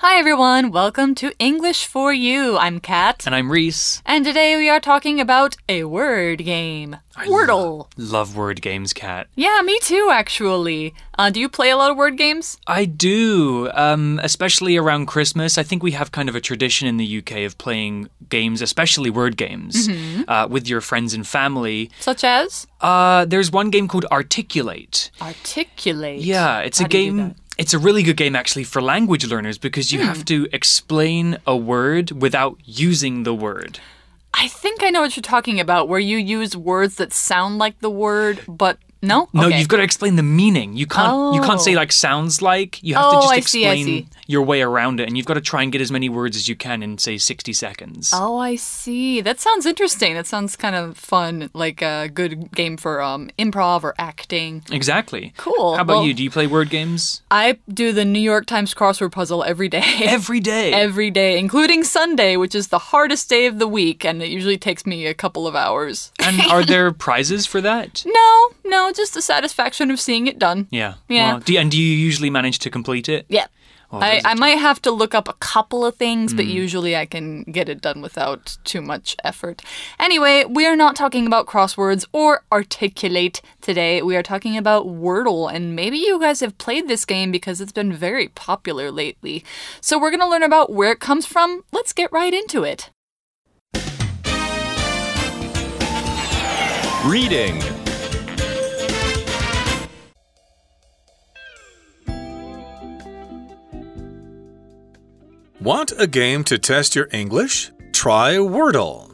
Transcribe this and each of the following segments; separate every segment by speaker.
Speaker 1: Hi everyone, welcome to English for You. I'm Kat.
Speaker 2: And I'm Reese.
Speaker 1: And today we are talking about a word game. Wordle.
Speaker 2: Love word games, Kat.
Speaker 1: Yeah, me too, actually. Uh, do you play a lot of word games?
Speaker 2: I do, um, especially around Christmas. I think we have kind of a tradition in the UK of playing games, especially word games, uh, with your friends and family.
Speaker 1: Such as?
Speaker 2: Uh, there's one game called Articulate.
Speaker 1: Articulate.
Speaker 2: Yeah, it's
Speaker 1: How
Speaker 2: a
Speaker 1: do you do
Speaker 2: game. It's a really good game actually for language learners because you have hmm. to explain a word without using the word.
Speaker 1: I think I know what you're talking about, where you use words that sound like the word, but no?
Speaker 2: No,
Speaker 1: Okay.
Speaker 2: you've got to explain the meaning. You can't you can't say
Speaker 1: Oh.
Speaker 2: like sounds like. You have
Speaker 1: Oh,
Speaker 2: to just
Speaker 1: I see, I
Speaker 2: explain
Speaker 1: see.
Speaker 2: Your way around it and you've got to try and get as many words as you can in say 60 seconds.
Speaker 1: Oh, I see. That sounds interesting. That sounds kind of fun, like a good game for um, improv or acting.
Speaker 2: Exactly.
Speaker 1: Cool.
Speaker 2: How about
Speaker 1: Well-
Speaker 2: you? Do you play word games?
Speaker 1: I do the New York Times crossword puzzle every day.
Speaker 2: Every day.
Speaker 1: every day, including Sunday, which is the hardest day of the week, and it usually takes me a couple of hours.
Speaker 2: and are there prizes for that?
Speaker 1: No, no, just the satisfaction of seeing it done.
Speaker 2: Yeah.
Speaker 1: Yeah.
Speaker 2: Well, do you, and do you usually manage to complete it?
Speaker 1: Yeah.
Speaker 2: Oh,
Speaker 1: I, I might have to look up a couple of things,
Speaker 2: Hmm.
Speaker 1: but usually I can get it done without too much effort. Anyway, we are not talking about crosswords or articulate today. We are talking about Wordle, and maybe you guys have played this game because it's been very popular lately. So we're going to learn about where it comes from. Let's get right into it.
Speaker 3: Reading. Want a game to test your English? Try Wordle.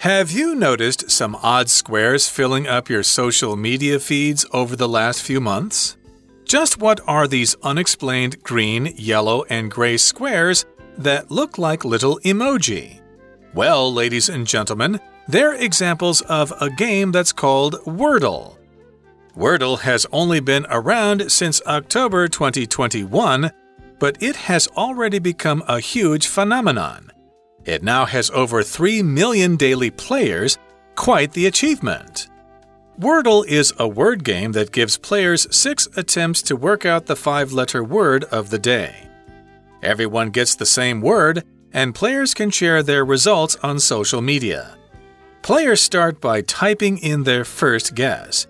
Speaker 3: Have you noticed some odd squares filling up your social media feeds over the last few months? Just what are these unexplained green, yellow, and gray squares that look like little emoji? Well, ladies and gentlemen, they're examples of a game that's called Wordle. Wordle has only been around since October 2021, but it has already become a huge phenomenon. It now has over 3 million daily players, quite the achievement. Wordle is a word game that gives players six attempts to work out the five letter word of the day. Everyone gets the same word, and players can share their results on social media. Players start by typing in their first guess.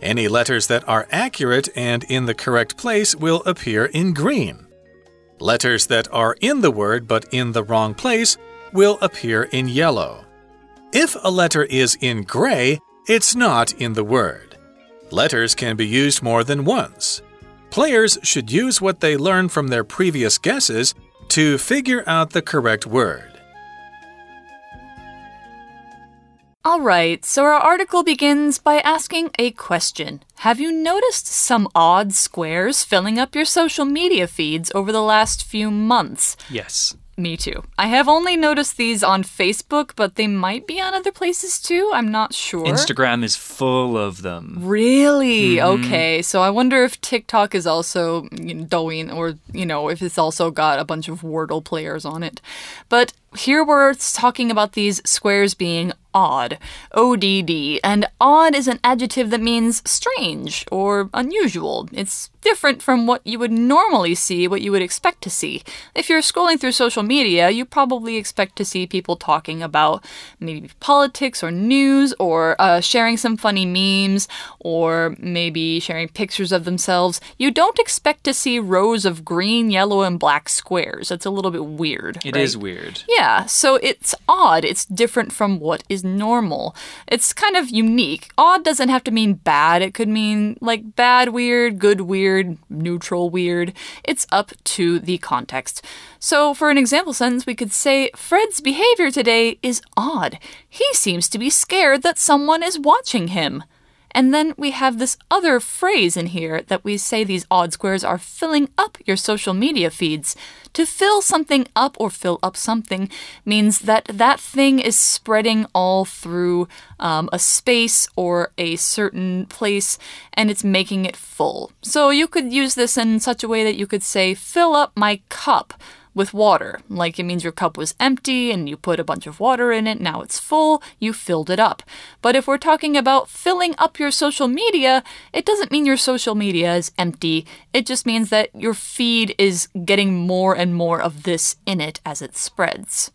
Speaker 3: Any letters that are accurate and in the correct place will appear in green. Letters that are in the word but in the wrong place will appear in yellow. If a letter is in gray, it's not in the word. Letters can be used more than once. Players should use what they learned from their previous guesses to figure out the correct word.
Speaker 1: All right, so our article begins by asking a question. Have you noticed some odd squares filling up your social media feeds over the last few months?
Speaker 2: Yes.
Speaker 1: Me too. I have only noticed these on Facebook, but they might be on other places too. I'm not sure.
Speaker 2: Instagram is full of them.
Speaker 1: Really? Mm-hmm. Okay. So I wonder if TikTok is also you know, Douyin or, you know, if it's also got a bunch of Wordle players on it. But here we're talking about these squares being odd. ODD. And odd is an adjective that means strange or unusual. It's different from what you would normally see, what you would expect to see. If you're scrolling through social media, you probably expect to see people talking about maybe politics or news or uh, sharing some funny memes or maybe sharing pictures of themselves. You don't expect to see rows of green, yellow, and black squares. That's a little bit weird.
Speaker 2: It
Speaker 1: right?
Speaker 2: is weird.
Speaker 1: Yeah, so it's odd. It's different from what is normal. It's kind of unique. Odd doesn't have to mean bad, it could mean like bad weird, good weird, neutral weird. It's up to the context. So, for an example sentence, we could say Fred's behavior today is odd. He seems to be scared that someone is watching him. And then we have this other phrase in here that we say these odd squares are filling up your social media feeds. To fill something up or fill up something means that that thing is spreading all through um, a space or a certain place and it's making it full. So you could use this in such a way that you could say, fill up my cup. With water. Like it means your cup was empty and you put a bunch of water in it, now it's full, you filled it up. But if we're talking about filling up your social media, it doesn't mean your social media is empty. It just means that your feed is getting more and more of this in it as it spreads.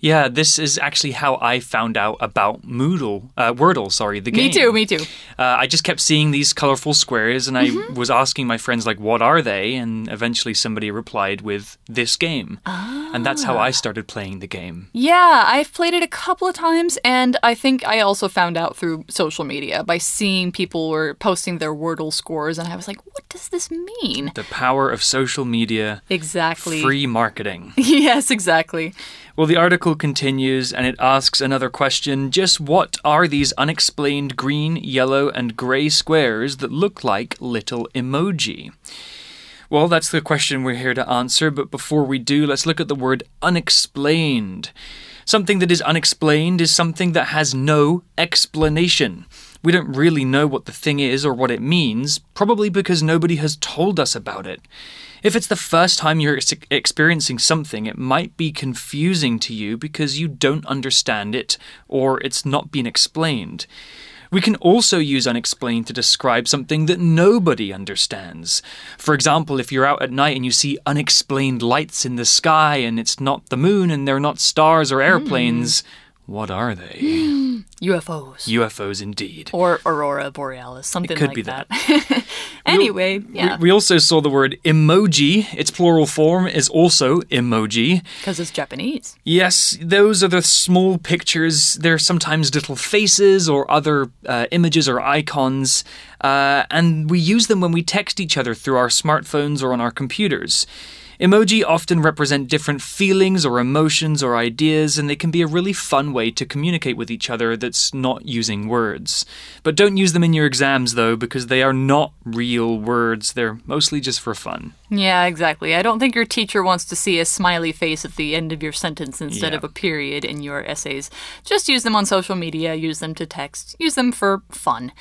Speaker 2: Yeah, this is actually how I found out about Moodle, uh, Wordle, sorry, the game.
Speaker 1: Me too, me too.
Speaker 2: Uh, I just kept seeing these colorful squares and I
Speaker 1: Mm-hmm.
Speaker 2: was asking my friends, like, what are they? And eventually somebody replied with this game. And that's how
Speaker 1: Ah.
Speaker 2: I started playing the game.
Speaker 1: Yeah, I've played it a couple of times, and I think I also found out through social media by seeing people were posting their Wordle scores, and I was like, what does this mean?
Speaker 2: The power of social media,
Speaker 1: Exactly.
Speaker 2: free marketing.
Speaker 1: yes, exactly.
Speaker 2: Well, the article continues and it asks another question just what are these unexplained green, yellow, and grey squares that look like little emoji? Well, that's the question we're here to answer, but before we do, let's look at the word unexplained. Something that is unexplained is something that has no explanation. We don't really know what the thing is or what it means, probably because nobody has told us about it. If it's the first time you're ex- experiencing something, it might be confusing to you because you don't understand it or it's not been explained. We can also use unexplained to describe something that nobody understands. For example, if you're out at night and you see unexplained lights in the sky and it's not the moon and they're not stars or hmm. airplanes, what are they?
Speaker 1: UFOs.
Speaker 2: UFOs indeed.
Speaker 1: or Aurora Borealis, something
Speaker 2: could
Speaker 1: like
Speaker 2: be
Speaker 1: that. anyway, yeah,
Speaker 2: We, we also saw the word emoji. Its plural form is also emoji.
Speaker 1: because it's Japanese.
Speaker 2: Yes, those are the small pictures. They're sometimes little faces or other uh, images or icons, uh, and we use them when we text each other through our smartphones or on our computers. Emoji often represent different feelings or emotions or ideas, and they can be a really fun way to communicate with each other that's not using words. But don't use them in your exams, though, because they are not real words. They're mostly just for fun.
Speaker 1: Yeah, exactly. I don't think your teacher wants to see a smiley face at the end of your sentence instead
Speaker 2: Yeah.
Speaker 1: of a period in your essays. Just use them on social media, use them to text, use them for fun.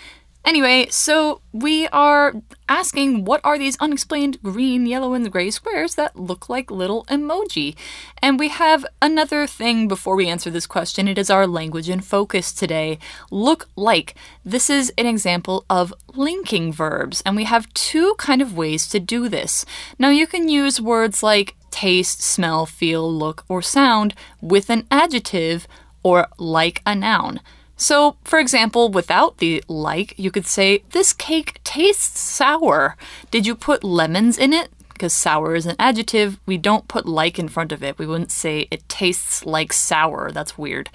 Speaker 1: Anyway, so we are asking what are these unexplained green, yellow, and gray squares that look like little emoji? And we have another thing before we answer this question. It is our language in focus today. Look like. This is an example of linking verbs, and we have two kind of ways to do this. Now, you can use words like taste, smell, feel, look, or sound with an adjective or like a noun. So, for example, without the like, you could say, This cake tastes sour. Did you put lemons in it? Because sour is an adjective, we don't put like in front of it. We wouldn't say it tastes like sour. That's weird.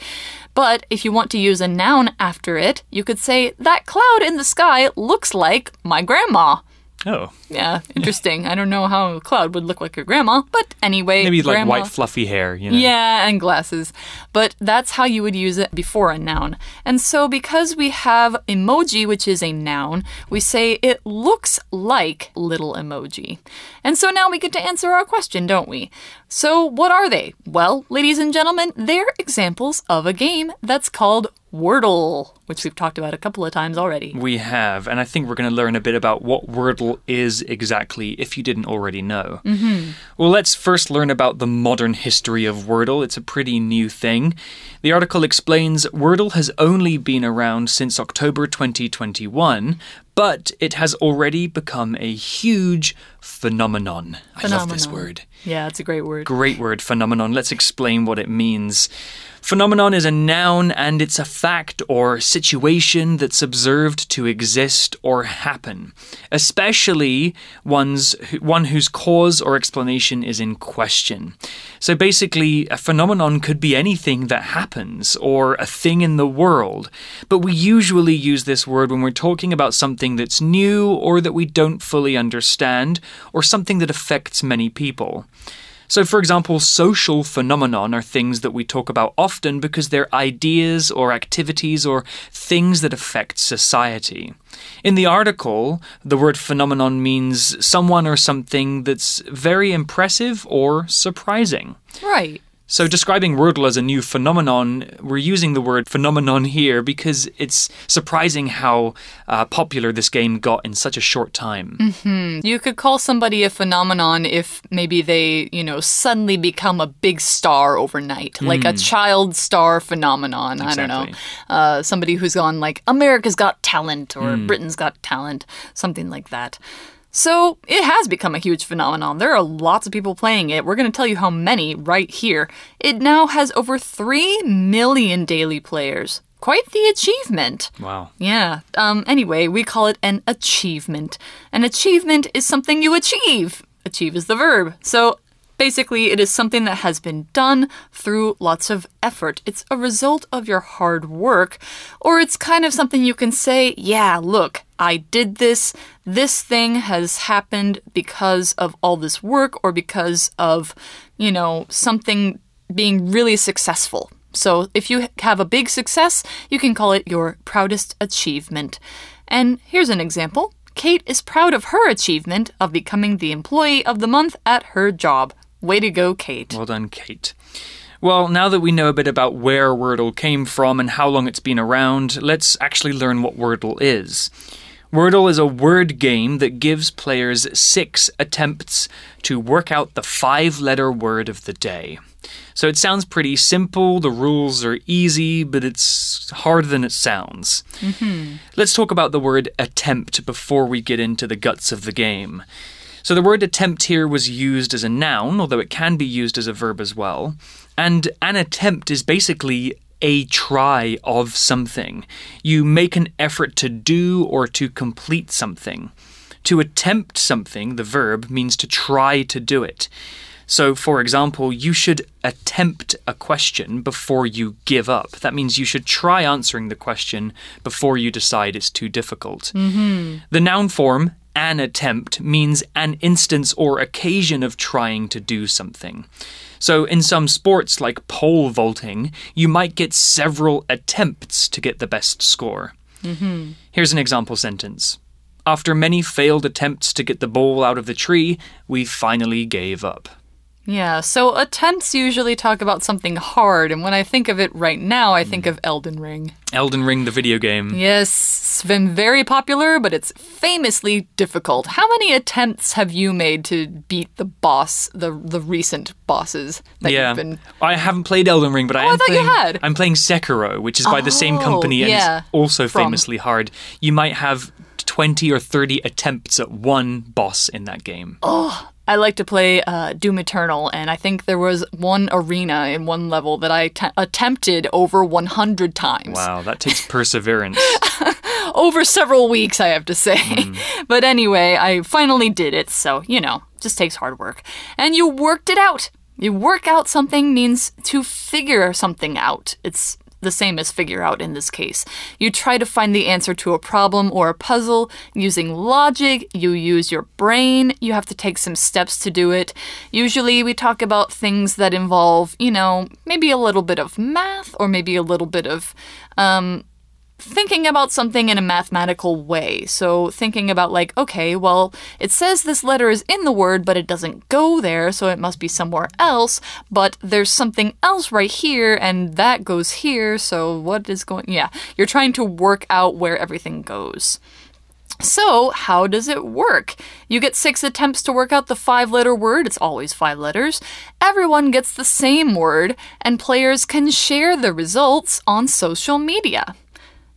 Speaker 1: But if you want to use a noun after it, you could say, That cloud in the sky looks like my grandma.
Speaker 2: Oh,
Speaker 1: Yeah, interesting. I don't know how a cloud would look like your grandma, but anyway.
Speaker 2: maybe like white fluffy hair, you know?
Speaker 1: yeah, and glasses. But that's how you would use it before a noun. And so, because we have emoji, which is a noun, we say it looks like little emoji. And so now we get to answer our question, don't we? So, what are they? Well, ladies and gentlemen, they're examples of a game that's called Wordle, which we've talked about a couple of times already.
Speaker 2: We have, and I think we're going to learn a bit about what Wordle is exactly if you didn't already know. Mm-hmm. Well, let's first learn about the modern history of Wordle. It's a pretty new thing. The article explains Wordle has only been around since October 2021, but it has already become a huge phenomenon. I love this word.
Speaker 1: Yeah, it's a great word.
Speaker 2: Great word, phenomenon. Let's explain what it means. Phenomenon is a noun and it's a fact or situation that's observed to exist or happen, especially one's, one whose cause or explanation is in question. So basically, a phenomenon could be anything that happens or a thing in the world, but we usually use this word when we're talking about something that's new or that we don't fully understand or something that affects many people. So, for example, social phenomenon are things that we talk about often because they're ideas or activities or things that affect society. In the article, the word phenomenon means someone or something that's very impressive or surprising.
Speaker 1: Right.
Speaker 2: So, describing Wordle as a new phenomenon, we're using the word phenomenon here because it's surprising how uh, popular this game got in such a short time.
Speaker 1: You could call somebody a phenomenon if maybe they, you know, suddenly become a big star overnight, like a child star phenomenon. I don't know. Uh, somebody who's gone like America's Got Talent or Britain's Got Talent, something like that. So it has become a huge phenomenon. There are lots of people playing it. We're going to tell you how many right here. It now has over 3 million daily players. Quite the achievement.
Speaker 2: Wow.
Speaker 1: Yeah. Um, anyway, we call it an achievement. An achievement is something you achieve. Achieve is the verb. So basically, it is something that has been done through lots of effort. It's a result of your hard work. Or it's kind of something you can say, yeah, look, I did this. This thing has happened because of all this work or because of, you know, something being really successful. So if you have a big success, you can call it your proudest achievement. And here's an example Kate is proud of her achievement of becoming the employee of the month at her job. Way to go, Kate.
Speaker 2: Well done, Kate. Well, now that we know a bit about where Wordle came from and how long it's been around, let's actually learn what Wordle is. Wordle is a word game that gives players six attempts to work out the five letter word of the day. So it sounds pretty simple, the rules are easy, but it's harder than it sounds. Mm-hmm. Let's talk about the word attempt before we get into the guts of the game. So the word attempt here was used as a noun, although it can be used as a verb as well. And an attempt is basically a try of something. You make an effort to do or to complete something. To attempt something, the verb, means to try to do it. So, for example, you should attempt a question before you give up. That means you should try answering the question before you decide it's too difficult. Mm-hmm. The noun form, an attempt, means an instance or occasion of trying to do something. So, in some sports like pole vaulting, you might get several attempts to get the best score. Mm-hmm. Here's an example sentence. After many failed attempts to get the ball out of the tree, we finally gave up.
Speaker 1: Yeah, so attempts usually talk about something hard, and when I think of it right now, I think of Elden Ring.
Speaker 2: Elden Ring, the video game.
Speaker 1: Yes, it's been very popular, but it's famously difficult. How many attempts have you made to beat the boss, the the recent bosses that
Speaker 2: yeah,
Speaker 1: you've been?
Speaker 2: I haven't played Elden Ring, but I
Speaker 1: Oh, I
Speaker 2: am
Speaker 1: thought you
Speaker 2: playing.
Speaker 1: had.
Speaker 2: I'm playing Sekiro, which is by the same
Speaker 1: Oh,
Speaker 2: company and
Speaker 1: yeah,
Speaker 2: is also
Speaker 1: from-
Speaker 2: famously hard. You might have twenty or thirty attempts at one boss in that game.
Speaker 1: I like to play uh, Doom Eternal, and I think there was one arena in one level that I t- attempted over 100 times.
Speaker 2: Wow, that takes perseverance.
Speaker 1: Over several weeks, I have to say.
Speaker 2: Hmm.
Speaker 1: but anyway, I finally did it, so, you know, just takes hard work. And you worked it out. You work out something means to figure something out. It's the same as figure out in this case. You try to find the answer to a problem or a puzzle using logic, you use your brain, you have to take some steps to do it. Usually we talk about things that involve, you know, maybe a little bit of math or maybe a little bit of um thinking about something in a mathematical way. So, thinking about, like, okay, well, it says this letter is in the word, but it doesn't go there, so it must be somewhere else. But there's something else right here, and that goes here, so what is going. Yeah, you're trying to work out where everything goes. So, how does it work? You get six attempts to work out the five letter word, it's always five letters. Everyone gets the same word, and players can share the results on social media.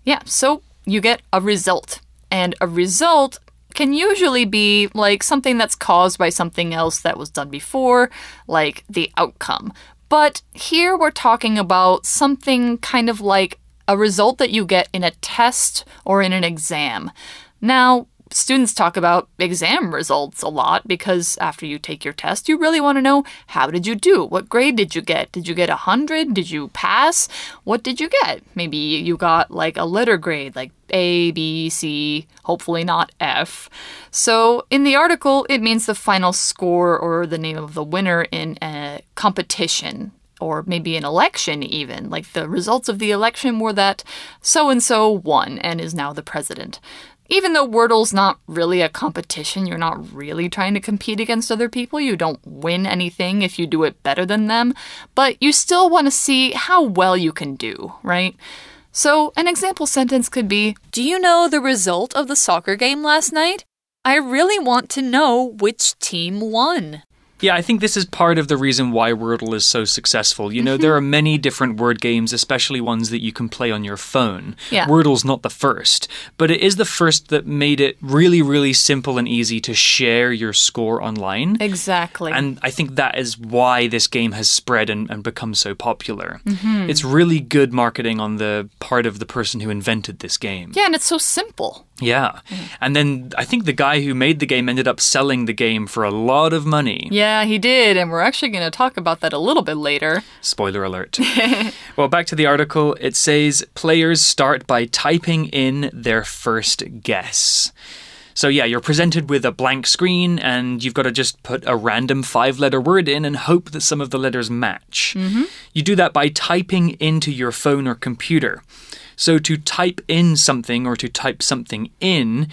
Speaker 1: Yeah, so you get a result. And a result can usually be like something that's caused by something else that was done before, like the outcome. But here we're talking about something kind of like a result that you get in a test or in an exam. Now, students talk about exam results a lot because after you take your test, you really want to know how did you do? What grade did you get? Did you get a 100? Did you pass? What did you get? Maybe you got like a letter grade, like A, B, C, hopefully not F. So in the article, it means the final score or the name of the winner in a competition or maybe an election, even. Like the results of the election were that so and so won and is now the president. Even though Wordle's not really a competition, you're not really trying to compete against other people. You don't win anything if you do it better than them, but you still want to see how well you can do, right? So, an example sentence could be Do you know the result of the soccer game last night? I really want to know which team won.
Speaker 2: Yeah, I think this is part of the reason why Wordle is so successful. You know, there mm-hmm. are many different word games, especially ones that you can play on your phone.
Speaker 1: Yeah.
Speaker 2: Wordle's not the first, but it is the first that made it really, really simple and easy to share your score online.
Speaker 1: Exactly.
Speaker 2: And I think that is why this game has spread and, and become so popular. Mm-hmm. It's really good marketing on the part of the person who invented this game.
Speaker 1: yeah, and it's so simple.
Speaker 2: Yeah. Mm. And then I think the guy who made the game ended up selling the game for a lot of money.
Speaker 1: Yeah, he did, and we're actually going to talk about that a little bit later.
Speaker 2: Spoiler alert. well, back to the article. It says players start by typing in their first guess. So, yeah, you're presented with a blank screen and you've got to just put a random five letter word in and hope that some of the letters match. Mm-hmm. You do that by typing into your phone or computer. So, to type in something or to type something in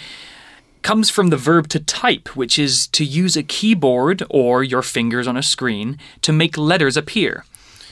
Speaker 2: comes from the verb to type, which is to use a keyboard or your fingers on a screen to make letters appear.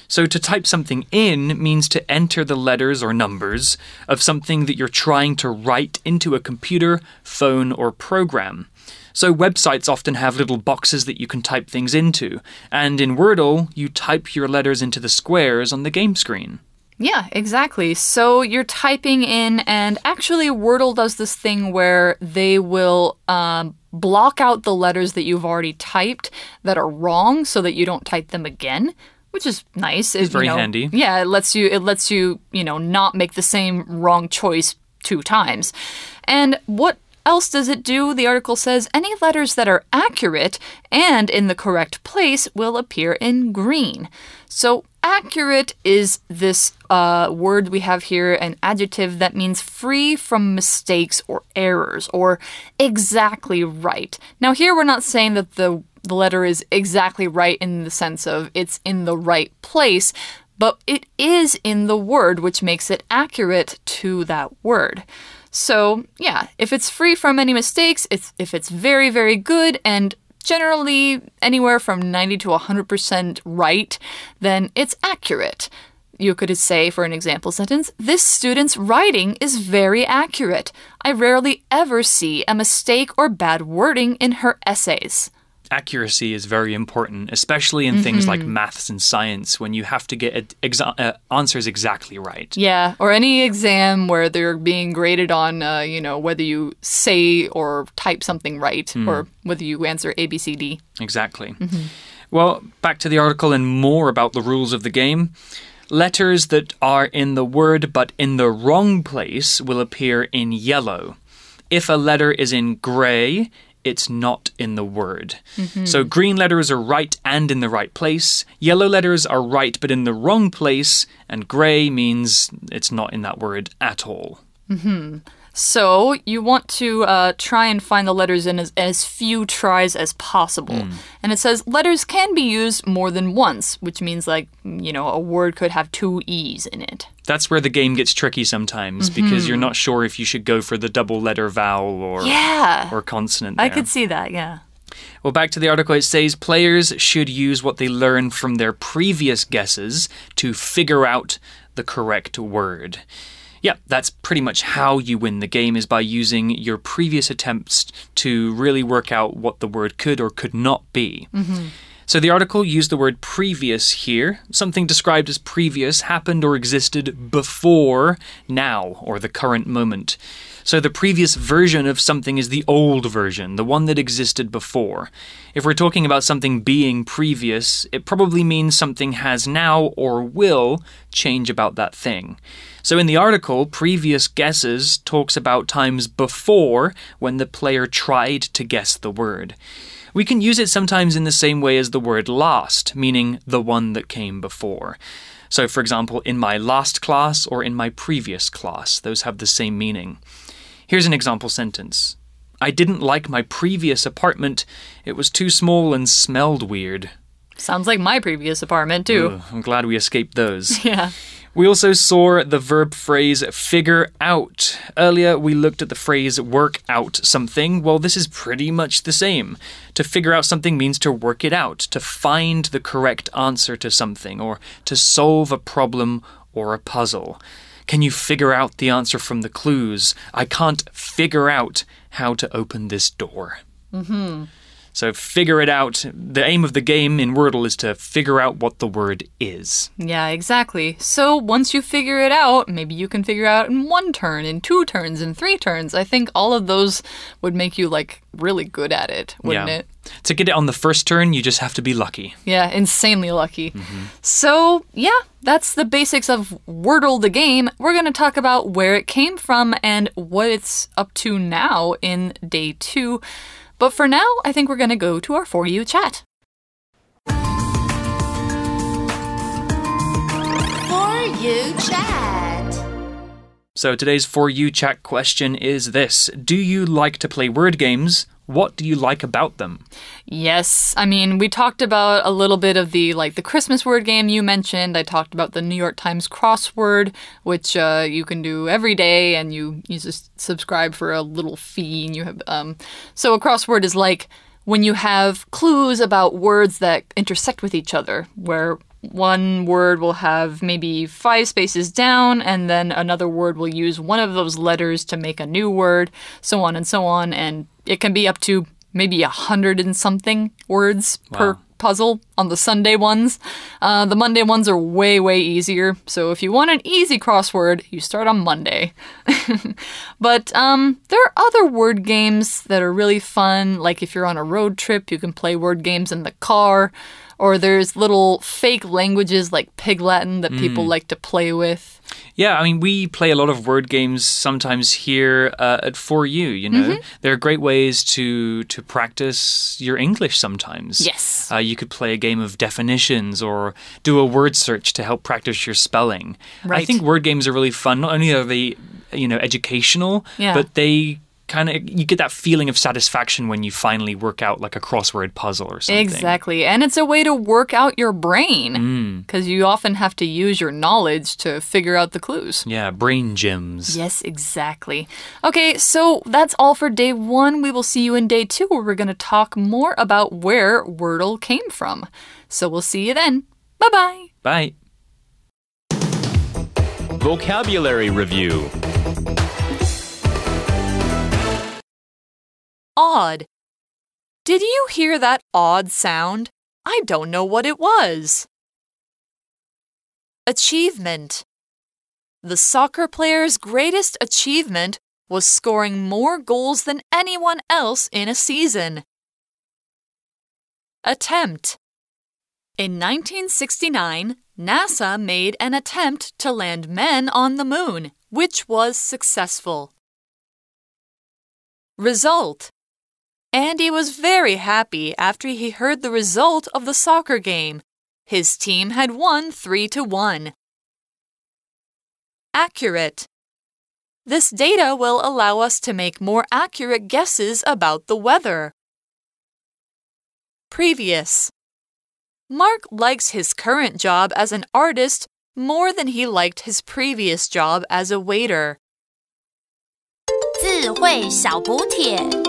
Speaker 2: So, to type something in means to enter the letters or numbers of something that you're trying to write into a computer, phone, or program. So, websites often have little boxes that you can type things into, and in Wordle, you type your letters into the squares on the game screen.
Speaker 1: Yeah, exactly. So you're typing in, and actually, Wordle does this thing where they will um, block out the letters that you've already typed that are wrong, so that you don't type them again. Which is nice. It's
Speaker 2: very handy.
Speaker 1: Yeah, it lets you. It lets you, you know, not make the same wrong choice two times. And what else does it do? The article says any letters that are accurate and in the correct place will appear in green. So, accurate is this uh, word we have here, an adjective that means free from mistakes or errors, or exactly right. Now, here we're not saying that the, the letter is exactly right in the sense of it's in the right place, but it is in the word, which makes it accurate to that word. So, yeah, if it's free from any mistakes, it's if it's very very good and generally anywhere from 90 to 100% right, then it's accurate. You could say, for an example sentence, this student's writing is very accurate. I rarely ever see a mistake or bad wording in her essays.
Speaker 2: Accuracy is very important, especially in things like maths and science when you have to get exa- uh, answers exactly right.
Speaker 1: Yeah, or any exam where they're being graded on, uh, you know, whether you say or type something right, or whether you answer A, B, C, D.
Speaker 2: Exactly. Well, back to the article and more about the rules of the game. Letters that are in the word but in the wrong place will appear in yellow. If a letter is in grey, it's not in the word. Mm-hmm. So green letters are right and in the right place. Yellow letters are right but in the wrong place. And grey means it's not in that word at all. Mm-hmm.
Speaker 1: So you want to uh, try and find the letters in as, as few tries as possible. Hmm. And it says letters can be used more than once, which means like, you know, a word could have two E's in it.
Speaker 2: That's where the game gets tricky sometimes because you're mm-hmm. not sure if you should go for the double letter vowel or
Speaker 1: Yeah.
Speaker 2: or consonant.
Speaker 1: I could see that, yeah.
Speaker 2: Well, back to the article, it says players should use what they learned from their previous guesses to figure out the correct word. Yeah, that's pretty much how you win the game is by using your previous attempts to really work out what the word could or could not be. Mm-hmm. So the article used the word previous here. Something described as previous happened or existed before now or the current moment. So the previous version of something is the old version, the one that existed before. If we're talking about something being previous, it probably means something has now or will change about that thing. So in the article, previous guesses talks about times before when the player tried to guess the word. We can use it sometimes in the same way as the word last, meaning the one that came before. So, for example, in my last class or in my previous class, those have the same meaning. Here's an example sentence I didn't like my previous apartment. It was too small and smelled weird.
Speaker 1: Sounds like my previous apartment, too.
Speaker 2: Ugh, I'm glad we escaped those.
Speaker 1: Yeah.
Speaker 2: We also saw the verb phrase figure out. Earlier, we looked at the phrase work out something. Well, this is pretty much the same. To figure out something means to work it out, to find the correct answer to something, or to solve a problem or a puzzle. Can you figure out the answer from the clues? I can't figure out how to open this door.
Speaker 1: Mm hmm.
Speaker 2: So figure it out. The aim of the game in Wordle is to figure out what the word is.
Speaker 1: Yeah, exactly. So once you figure it out, maybe you can figure out in one turn, in two turns, in three turns. I think all of those would make you like really good at it, wouldn't
Speaker 2: yeah.
Speaker 1: it?
Speaker 2: To get it on the first turn, you just have to be lucky.
Speaker 1: Yeah, insanely lucky. Mm-hmm. So, yeah, that's the basics of Wordle the game. We're going to talk about where it came from and what it's up to now in day two. But for now, I think we're going to go to our For You chat.
Speaker 4: For you chat.
Speaker 2: So today's For You chat question is this Do you like to play word games? What do you like about them?
Speaker 1: Yes, I mean, we talked about a little bit of the like the Christmas word game you mentioned. I talked about the New York Times crossword, which uh, you can do every day, and you you just subscribe for a little fee, and you have um. So a crossword is like when you have clues about words that intersect with each other, where one word will have maybe five spaces down, and then another word will use one of those letters to make a new word, so on and so on. And it can be up to maybe a hundred and something words per puzzle on the Sunday ones. Uh, the Monday ones are way, way easier. So if you want an easy crossword, you start on Monday. but um, there are other word games that are really fun. Like if you're on a road trip, you can play word games in the car. Or there's little fake languages like Pig Latin that people like to play with.
Speaker 2: Yeah, I mean, we play a lot of word games sometimes here uh, at For You. You know, there are great ways to to practice your English. Sometimes,
Speaker 1: Yes.
Speaker 2: uh, you could play a game of definitions or do a word search to help practice your spelling. I think word games are really fun. Not only are they, you know, educational,
Speaker 1: Yeah.
Speaker 2: but they kind of you get that feeling of satisfaction when you finally work out like a crossword puzzle or something.
Speaker 1: Exactly. And it's a way to work out your brain
Speaker 2: Mm.
Speaker 1: because you often have to use your knowledge to figure out the clues.
Speaker 2: Yeah, brain gyms.
Speaker 1: Yes, exactly. Okay, so that's all for day one. We will see you in day two where we're going to talk more about where Wordle came from. So we'll see you then. Bye bye.
Speaker 2: Bye.
Speaker 5: Vocabulary Review
Speaker 1: Odd. Did you hear that odd sound? I don't know what it was. Achievement. The soccer player's greatest achievement was scoring more goals than anyone else in a season. Attempt. In 1969, NASA made an attempt to land men on the moon, which was successful. Result. Andy was very happy after he heard the result of the soccer game. His team had won 3 to 1. Accurate. This data will allow us to make more accurate guesses about the weather. Previous. Mark likes his current job as an artist more than he liked his previous job as a waiter.
Speaker 4: 智慧小补帖。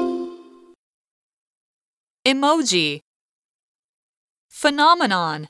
Speaker 1: Emoji. Phenomenon.